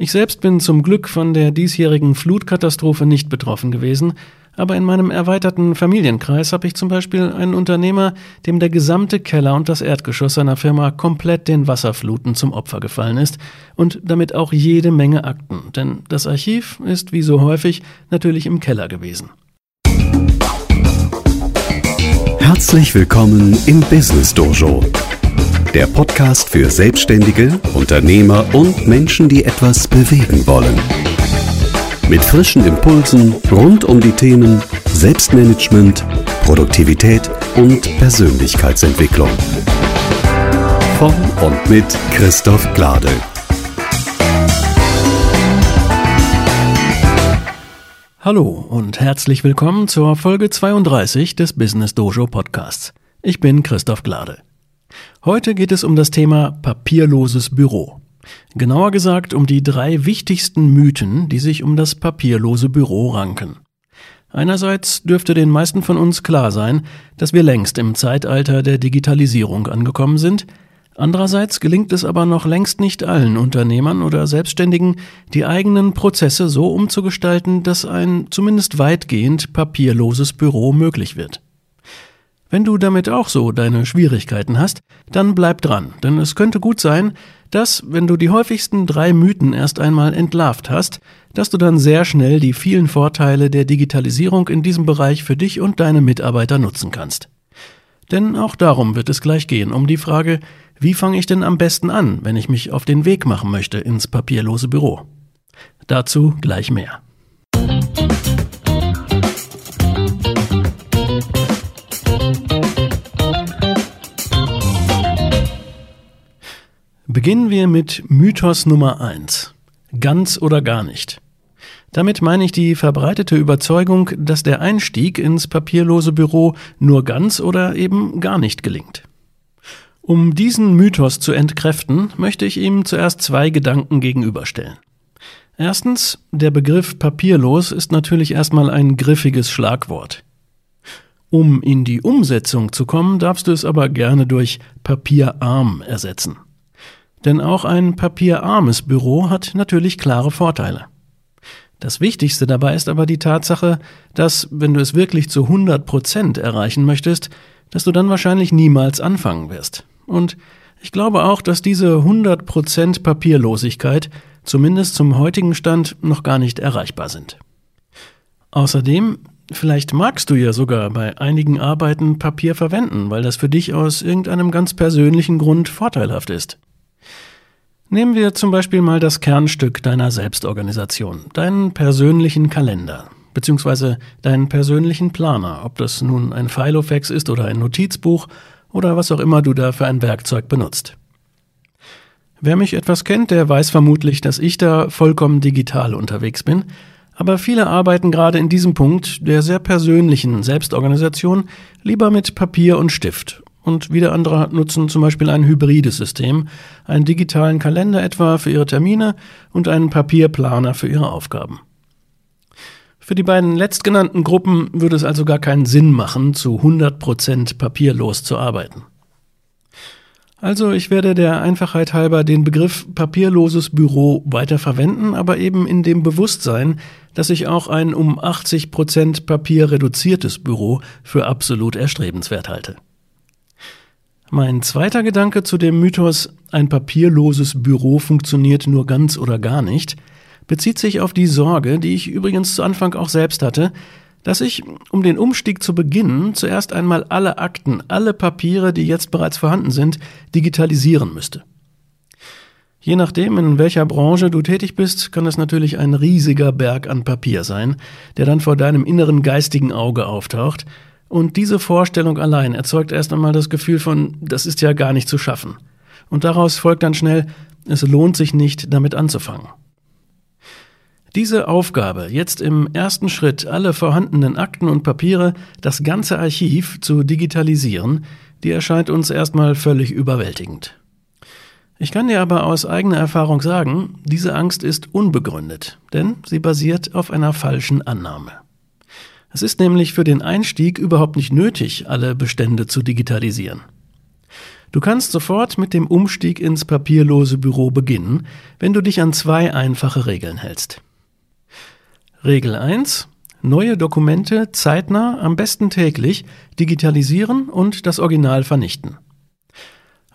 Ich selbst bin zum Glück von der diesjährigen Flutkatastrophe nicht betroffen gewesen, aber in meinem erweiterten Familienkreis habe ich zum Beispiel einen Unternehmer, dem der gesamte Keller und das Erdgeschoss seiner Firma komplett den Wasserfluten zum Opfer gefallen ist und damit auch jede Menge Akten, denn das Archiv ist wie so häufig natürlich im Keller gewesen. Herzlich willkommen im Business Dojo der Podcast für Selbstständige, Unternehmer und Menschen, die etwas bewegen wollen. Mit frischen Impulsen rund um die Themen Selbstmanagement, Produktivität und Persönlichkeitsentwicklung. Von und mit Christoph Glade. Hallo und herzlich willkommen zur Folge 32 des Business Dojo Podcasts. Ich bin Christoph Glade. Heute geht es um das Thema papierloses Büro. Genauer gesagt um die drei wichtigsten Mythen, die sich um das papierlose Büro ranken. Einerseits dürfte den meisten von uns klar sein, dass wir längst im Zeitalter der Digitalisierung angekommen sind, Andererseits gelingt es aber noch längst nicht allen Unternehmern oder Selbstständigen, die eigenen Prozesse so umzugestalten, dass ein zumindest weitgehend papierloses Büro möglich wird. Wenn du damit auch so deine Schwierigkeiten hast, dann bleib dran, denn es könnte gut sein, dass, wenn du die häufigsten drei Mythen erst einmal entlarvt hast, dass du dann sehr schnell die vielen Vorteile der Digitalisierung in diesem Bereich für dich und deine Mitarbeiter nutzen kannst. Denn auch darum wird es gleich gehen, um die Frage, wie fange ich denn am besten an, wenn ich mich auf den Weg machen möchte ins papierlose Büro? Dazu gleich mehr. Beginnen wir mit Mythos Nummer eins: Ganz oder gar nicht. Damit meine ich die verbreitete Überzeugung, dass der Einstieg ins papierlose Büro nur ganz oder eben gar nicht gelingt. Um diesen Mythos zu entkräften, möchte ich ihm zuerst zwei Gedanken gegenüberstellen. Erstens, der Begriff papierlos ist natürlich erstmal ein griffiges Schlagwort. Um in die Umsetzung zu kommen, darfst du es aber gerne durch papierarm ersetzen. Denn auch ein papierarmes Büro hat natürlich klare Vorteile. Das Wichtigste dabei ist aber die Tatsache, dass, wenn du es wirklich zu 100 Prozent erreichen möchtest, dass du dann wahrscheinlich niemals anfangen wirst. Und ich glaube auch, dass diese 100 Prozent Papierlosigkeit zumindest zum heutigen Stand noch gar nicht erreichbar sind. Außerdem, vielleicht magst du ja sogar bei einigen Arbeiten Papier verwenden, weil das für dich aus irgendeinem ganz persönlichen Grund vorteilhaft ist. Nehmen wir zum Beispiel mal das Kernstück deiner Selbstorganisation, deinen persönlichen Kalender, beziehungsweise deinen persönlichen Planer, ob das nun ein Filofax ist oder ein Notizbuch oder was auch immer du da für ein Werkzeug benutzt. Wer mich etwas kennt, der weiß vermutlich, dass ich da vollkommen digital unterwegs bin, aber viele arbeiten gerade in diesem Punkt der sehr persönlichen Selbstorganisation lieber mit Papier und Stift und wieder andere nutzen zum Beispiel ein hybrides System, einen digitalen Kalender etwa für ihre Termine und einen Papierplaner für ihre Aufgaben. Für die beiden letztgenannten Gruppen würde es also gar keinen Sinn machen, zu 100% papierlos zu arbeiten. Also ich werde der Einfachheit halber den Begriff papierloses Büro weiter verwenden, aber eben in dem Bewusstsein, dass ich auch ein um 80% Papier reduziertes Büro für absolut erstrebenswert halte. Mein zweiter Gedanke zu dem Mythos, ein papierloses Büro funktioniert nur ganz oder gar nicht, bezieht sich auf die Sorge, die ich übrigens zu Anfang auch selbst hatte, dass ich, um den Umstieg zu beginnen, zuerst einmal alle Akten, alle Papiere, die jetzt bereits vorhanden sind, digitalisieren müsste. Je nachdem, in welcher Branche du tätig bist, kann es natürlich ein riesiger Berg an Papier sein, der dann vor deinem inneren geistigen Auge auftaucht, und diese Vorstellung allein erzeugt erst einmal das Gefühl von, das ist ja gar nicht zu schaffen. Und daraus folgt dann schnell, es lohnt sich nicht, damit anzufangen. Diese Aufgabe, jetzt im ersten Schritt alle vorhandenen Akten und Papiere, das ganze Archiv zu digitalisieren, die erscheint uns erstmal völlig überwältigend. Ich kann dir aber aus eigener Erfahrung sagen, diese Angst ist unbegründet, denn sie basiert auf einer falschen Annahme. Es ist nämlich für den Einstieg überhaupt nicht nötig, alle Bestände zu digitalisieren. Du kannst sofort mit dem Umstieg ins papierlose Büro beginnen, wenn du dich an zwei einfache Regeln hältst. Regel 1. Neue Dokumente zeitnah, am besten täglich, digitalisieren und das Original vernichten.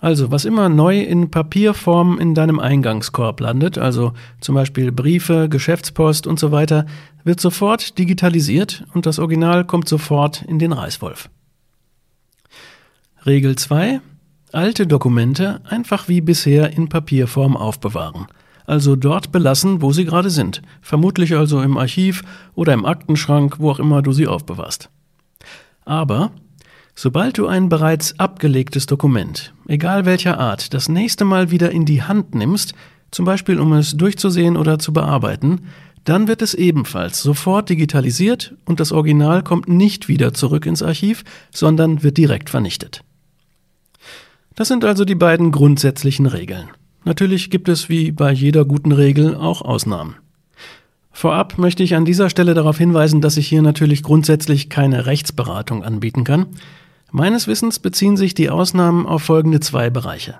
Also, was immer neu in Papierform in deinem Eingangskorb landet, also zum Beispiel Briefe, Geschäftspost und so weiter, wird sofort digitalisiert und das Original kommt sofort in den Reißwolf. Regel 2. Alte Dokumente einfach wie bisher in Papierform aufbewahren. Also dort belassen, wo sie gerade sind. Vermutlich also im Archiv oder im Aktenschrank, wo auch immer du sie aufbewahrst. Aber Sobald du ein bereits abgelegtes Dokument, egal welcher Art, das nächste Mal wieder in die Hand nimmst, zum Beispiel um es durchzusehen oder zu bearbeiten, dann wird es ebenfalls sofort digitalisiert und das Original kommt nicht wieder zurück ins Archiv, sondern wird direkt vernichtet. Das sind also die beiden grundsätzlichen Regeln. Natürlich gibt es wie bei jeder guten Regel auch Ausnahmen. Vorab möchte ich an dieser Stelle darauf hinweisen, dass ich hier natürlich grundsätzlich keine Rechtsberatung anbieten kann. Meines Wissens beziehen sich die Ausnahmen auf folgende zwei Bereiche.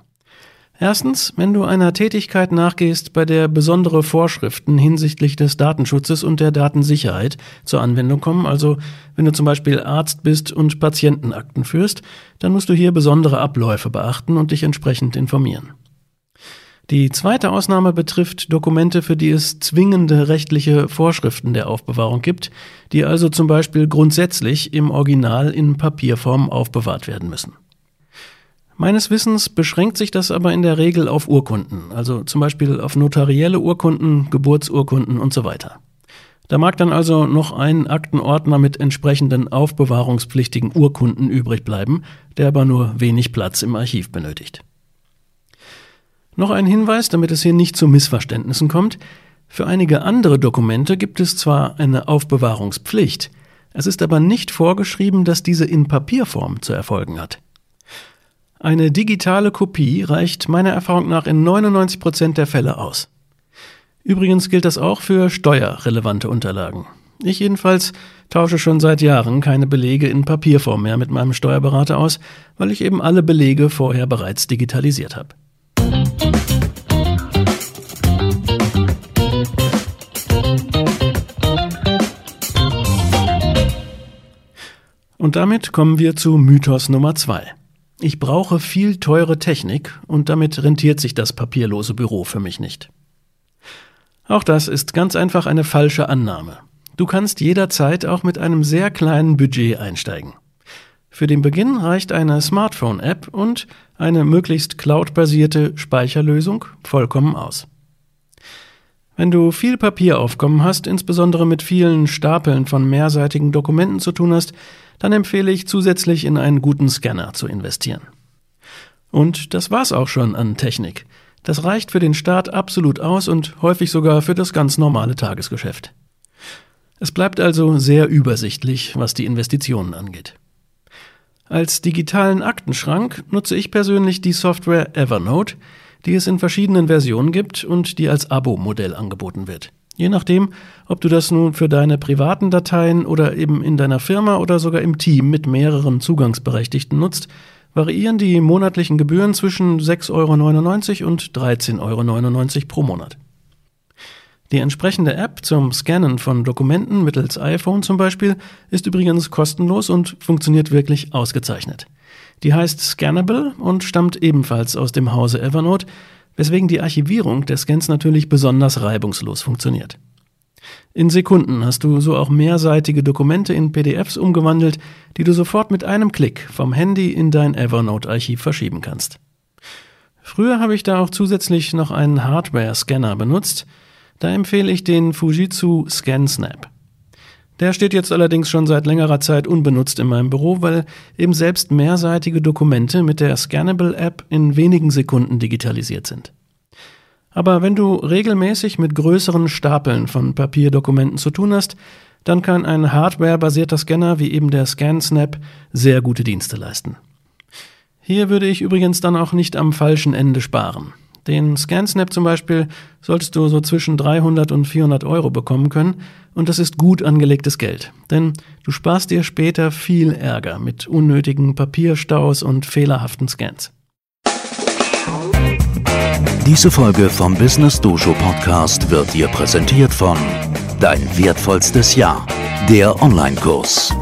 Erstens, wenn du einer Tätigkeit nachgehst, bei der besondere Vorschriften hinsichtlich des Datenschutzes und der Datensicherheit zur Anwendung kommen, also wenn du zum Beispiel Arzt bist und Patientenakten führst, dann musst du hier besondere Abläufe beachten und dich entsprechend informieren. Die zweite Ausnahme betrifft Dokumente, für die es zwingende rechtliche Vorschriften der Aufbewahrung gibt, die also zum Beispiel grundsätzlich im Original in Papierform aufbewahrt werden müssen. Meines Wissens beschränkt sich das aber in der Regel auf Urkunden, also zum Beispiel auf notarielle Urkunden, Geburtsurkunden und so weiter. Da mag dann also noch ein Aktenordner mit entsprechenden aufbewahrungspflichtigen Urkunden übrig bleiben, der aber nur wenig Platz im Archiv benötigt. Noch ein Hinweis, damit es hier nicht zu Missverständnissen kommt. Für einige andere Dokumente gibt es zwar eine Aufbewahrungspflicht, es ist aber nicht vorgeschrieben, dass diese in Papierform zu erfolgen hat. Eine digitale Kopie reicht meiner Erfahrung nach in 99 Prozent der Fälle aus. Übrigens gilt das auch für steuerrelevante Unterlagen. Ich jedenfalls tausche schon seit Jahren keine Belege in Papierform mehr mit meinem Steuerberater aus, weil ich eben alle Belege vorher bereits digitalisiert habe. Und damit kommen wir zu Mythos Nummer zwei. Ich brauche viel teure Technik und damit rentiert sich das papierlose Büro für mich nicht. Auch das ist ganz einfach eine falsche Annahme. Du kannst jederzeit auch mit einem sehr kleinen Budget einsteigen. Für den Beginn reicht eine Smartphone-App und eine möglichst cloudbasierte Speicherlösung vollkommen aus. Wenn du viel Papieraufkommen hast, insbesondere mit vielen Stapeln von mehrseitigen Dokumenten zu tun hast, dann empfehle ich zusätzlich in einen guten Scanner zu investieren. Und das war's auch schon an Technik. Das reicht für den Start absolut aus und häufig sogar für das ganz normale Tagesgeschäft. Es bleibt also sehr übersichtlich, was die Investitionen angeht. Als digitalen Aktenschrank nutze ich persönlich die Software Evernote, die es in verschiedenen Versionen gibt und die als Abo-Modell angeboten wird. Je nachdem, ob du das nun für deine privaten Dateien oder eben in deiner Firma oder sogar im Team mit mehreren Zugangsberechtigten nutzt, variieren die monatlichen Gebühren zwischen 6,99 Euro und 13,99 Euro pro Monat. Die entsprechende App zum Scannen von Dokumenten mittels iPhone zum Beispiel ist übrigens kostenlos und funktioniert wirklich ausgezeichnet. Die heißt Scannable und stammt ebenfalls aus dem Hause Evernote, weswegen die Archivierung der Scans natürlich besonders reibungslos funktioniert. In Sekunden hast du so auch mehrseitige Dokumente in PDFs umgewandelt, die du sofort mit einem Klick vom Handy in dein Evernote-Archiv verschieben kannst. Früher habe ich da auch zusätzlich noch einen Hardware-Scanner benutzt, da empfehle ich den Fujitsu ScanSnap. Der steht jetzt allerdings schon seit längerer Zeit unbenutzt in meinem Büro, weil eben selbst mehrseitige Dokumente mit der Scannable App in wenigen Sekunden digitalisiert sind. Aber wenn du regelmäßig mit größeren Stapeln von Papierdokumenten zu tun hast, dann kann ein hardwarebasierter Scanner wie eben der ScanSnap sehr gute Dienste leisten. Hier würde ich übrigens dann auch nicht am falschen Ende sparen. Den ScanSnap zum Beispiel solltest du so zwischen 300 und 400 Euro bekommen können und das ist gut angelegtes Geld, denn du sparst dir später viel Ärger mit unnötigen Papierstaus und fehlerhaften Scans. Diese Folge vom Business Dojo Podcast wird dir präsentiert von Dein wertvollstes Jahr, der Online-Kurs.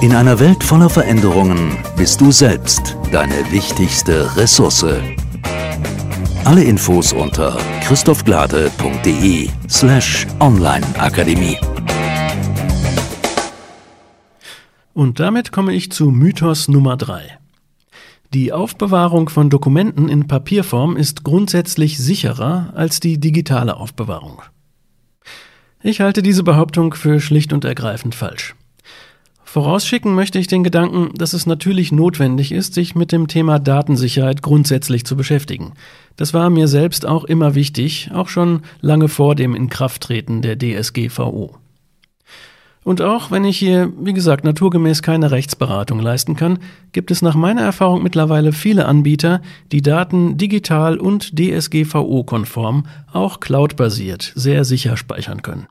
In einer Welt voller Veränderungen bist du selbst deine wichtigste Ressource. Alle Infos unter christophglade.de slash onlineakademie. Und damit komme ich zu Mythos Nummer 3. Die Aufbewahrung von Dokumenten in Papierform ist grundsätzlich sicherer als die digitale Aufbewahrung. Ich halte diese Behauptung für schlicht und ergreifend falsch. Vorausschicken möchte ich den Gedanken, dass es natürlich notwendig ist, sich mit dem Thema Datensicherheit grundsätzlich zu beschäftigen. Das war mir selbst auch immer wichtig, auch schon lange vor dem Inkrafttreten der DSGVO. Und auch wenn ich hier, wie gesagt, naturgemäß keine Rechtsberatung leisten kann, gibt es nach meiner Erfahrung mittlerweile viele Anbieter, die Daten digital und DSGVO-konform, auch cloudbasiert, sehr sicher speichern können.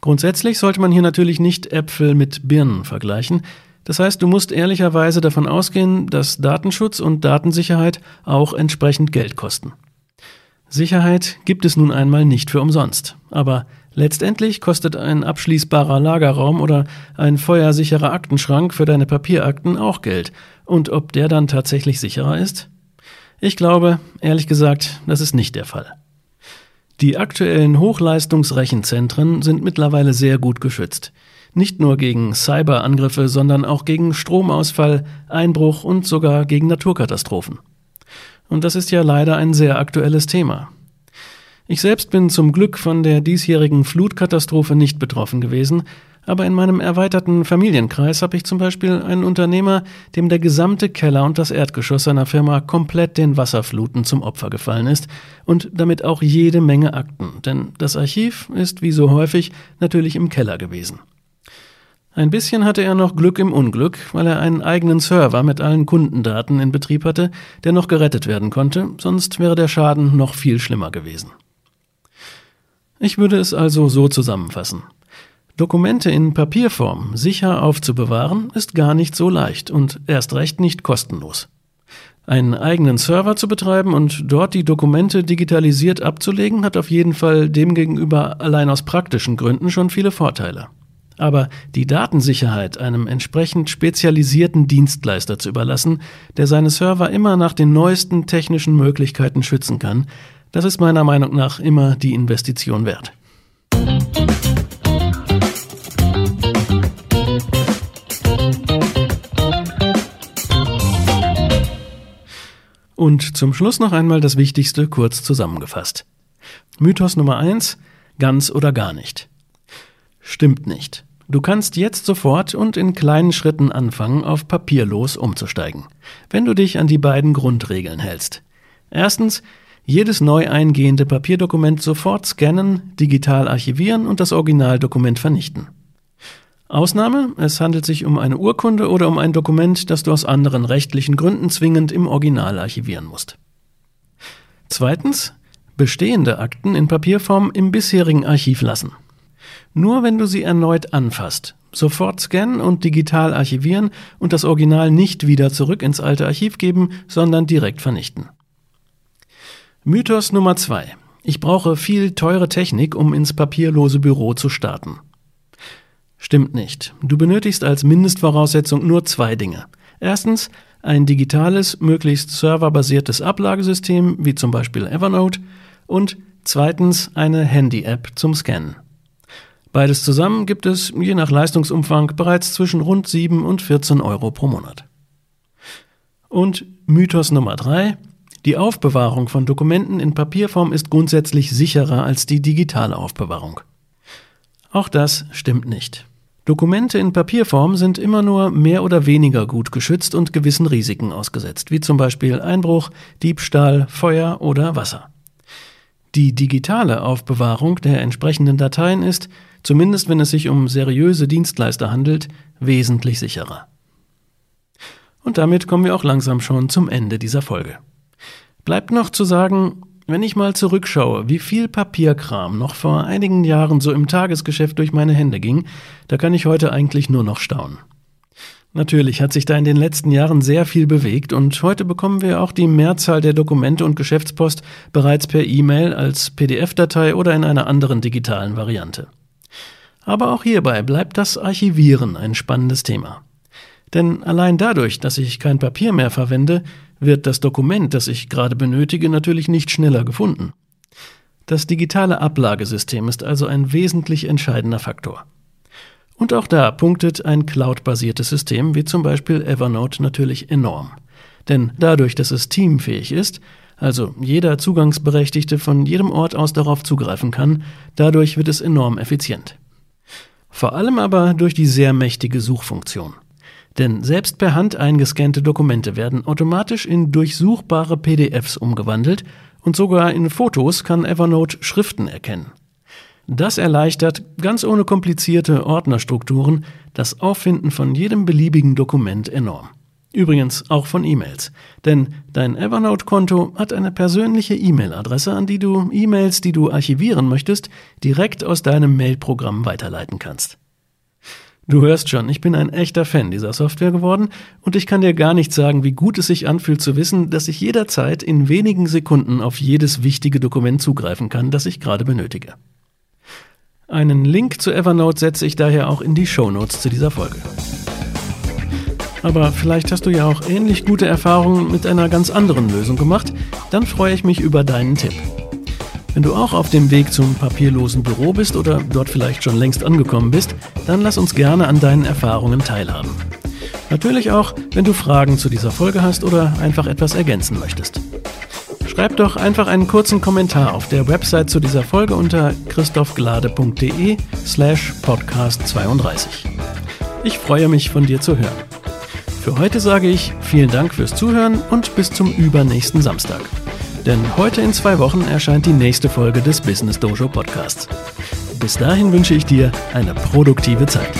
Grundsätzlich sollte man hier natürlich nicht Äpfel mit Birnen vergleichen. Das heißt, du musst ehrlicherweise davon ausgehen, dass Datenschutz und Datensicherheit auch entsprechend Geld kosten. Sicherheit gibt es nun einmal nicht für umsonst. Aber letztendlich kostet ein abschließbarer Lagerraum oder ein feuersicherer Aktenschrank für deine Papierakten auch Geld. Und ob der dann tatsächlich sicherer ist? Ich glaube, ehrlich gesagt, das ist nicht der Fall. Die aktuellen Hochleistungsrechenzentren sind mittlerweile sehr gut geschützt. Nicht nur gegen Cyberangriffe, sondern auch gegen Stromausfall, Einbruch und sogar gegen Naturkatastrophen. Und das ist ja leider ein sehr aktuelles Thema. Ich selbst bin zum Glück von der diesjährigen Flutkatastrophe nicht betroffen gewesen, aber in meinem erweiterten Familienkreis habe ich zum Beispiel einen Unternehmer, dem der gesamte Keller und das Erdgeschoss seiner Firma komplett den Wasserfluten zum Opfer gefallen ist und damit auch jede Menge Akten, denn das Archiv ist wie so häufig natürlich im Keller gewesen. Ein bisschen hatte er noch Glück im Unglück, weil er einen eigenen Server mit allen Kundendaten in Betrieb hatte, der noch gerettet werden konnte, sonst wäre der Schaden noch viel schlimmer gewesen. Ich würde es also so zusammenfassen. Dokumente in Papierform sicher aufzubewahren ist gar nicht so leicht und erst recht nicht kostenlos. Einen eigenen Server zu betreiben und dort die Dokumente digitalisiert abzulegen, hat auf jeden Fall demgegenüber allein aus praktischen Gründen schon viele Vorteile. Aber die Datensicherheit einem entsprechend spezialisierten Dienstleister zu überlassen, der seine Server immer nach den neuesten technischen Möglichkeiten schützen kann, das ist meiner Meinung nach immer die Investition wert. Und zum Schluss noch einmal das Wichtigste kurz zusammengefasst. Mythos Nummer eins: Ganz oder gar nicht. Stimmt nicht. Du kannst jetzt sofort und in kleinen Schritten anfangen, auf papierlos umzusteigen, wenn du dich an die beiden Grundregeln hältst. Erstens, jedes neu eingehende Papierdokument sofort scannen, digital archivieren und das Originaldokument vernichten. Ausnahme, es handelt sich um eine Urkunde oder um ein Dokument, das du aus anderen rechtlichen Gründen zwingend im Original archivieren musst. Zweitens, bestehende Akten in Papierform im bisherigen Archiv lassen. Nur wenn du sie erneut anfasst, sofort scannen und digital archivieren und das Original nicht wieder zurück ins alte Archiv geben, sondern direkt vernichten. Mythos Nummer zwei. Ich brauche viel teure Technik, um ins papierlose Büro zu starten. Stimmt nicht. Du benötigst als Mindestvoraussetzung nur zwei Dinge. Erstens ein digitales, möglichst serverbasiertes Ablagesystem, wie zum Beispiel Evernote, und zweitens eine Handy-App zum Scannen. Beides zusammen gibt es, je nach Leistungsumfang, bereits zwischen rund 7 und 14 Euro pro Monat. Und Mythos Nummer drei: Die Aufbewahrung von Dokumenten in Papierform ist grundsätzlich sicherer als die digitale Aufbewahrung. Auch das stimmt nicht. Dokumente in Papierform sind immer nur mehr oder weniger gut geschützt und gewissen Risiken ausgesetzt, wie zum Beispiel Einbruch, Diebstahl, Feuer oder Wasser. Die digitale Aufbewahrung der entsprechenden Dateien ist, zumindest wenn es sich um seriöse Dienstleister handelt, wesentlich sicherer. Und damit kommen wir auch langsam schon zum Ende dieser Folge. Bleibt noch zu sagen, wenn ich mal zurückschaue, wie viel Papierkram noch vor einigen Jahren so im Tagesgeschäft durch meine Hände ging, da kann ich heute eigentlich nur noch staunen. Natürlich hat sich da in den letzten Jahren sehr viel bewegt und heute bekommen wir auch die Mehrzahl der Dokumente und Geschäftspost bereits per E-Mail als PDF-Datei oder in einer anderen digitalen Variante. Aber auch hierbei bleibt das Archivieren ein spannendes Thema. Denn allein dadurch, dass ich kein Papier mehr verwende, wird das Dokument, das ich gerade benötige, natürlich nicht schneller gefunden. Das digitale Ablagesystem ist also ein wesentlich entscheidender Faktor. Und auch da punktet ein cloud-basiertes System wie zum Beispiel Evernote natürlich enorm. Denn dadurch, dass es teamfähig ist, also jeder Zugangsberechtigte von jedem Ort aus darauf zugreifen kann, dadurch wird es enorm effizient. Vor allem aber durch die sehr mächtige Suchfunktion. Denn selbst per Hand eingescannte Dokumente werden automatisch in durchsuchbare PDFs umgewandelt und sogar in Fotos kann Evernote Schriften erkennen. Das erleichtert, ganz ohne komplizierte Ordnerstrukturen, das Auffinden von jedem beliebigen Dokument enorm. Übrigens auch von E-Mails. Denn dein Evernote-Konto hat eine persönliche E-Mail-Adresse, an die du E-Mails, die du archivieren möchtest, direkt aus deinem Mail-Programm weiterleiten kannst. Du hörst schon, ich bin ein echter Fan dieser Software geworden und ich kann dir gar nicht sagen, wie gut es sich anfühlt zu wissen, dass ich jederzeit in wenigen Sekunden auf jedes wichtige Dokument zugreifen kann, das ich gerade benötige. Einen Link zu Evernote setze ich daher auch in die Show Notes zu dieser Folge. Aber vielleicht hast du ja auch ähnlich gute Erfahrungen mit einer ganz anderen Lösung gemacht, dann freue ich mich über deinen Tipp. Wenn du auch auf dem Weg zum papierlosen Büro bist oder dort vielleicht schon längst angekommen bist, dann lass uns gerne an deinen Erfahrungen teilhaben. Natürlich auch, wenn du Fragen zu dieser Folge hast oder einfach etwas ergänzen möchtest. Schreib doch einfach einen kurzen Kommentar auf der Website zu dieser Folge unter christophglade.de slash podcast 32. Ich freue mich von dir zu hören. Für heute sage ich vielen Dank fürs Zuhören und bis zum übernächsten Samstag. Denn heute in zwei Wochen erscheint die nächste Folge des Business Dojo Podcasts. Bis dahin wünsche ich dir eine produktive Zeit.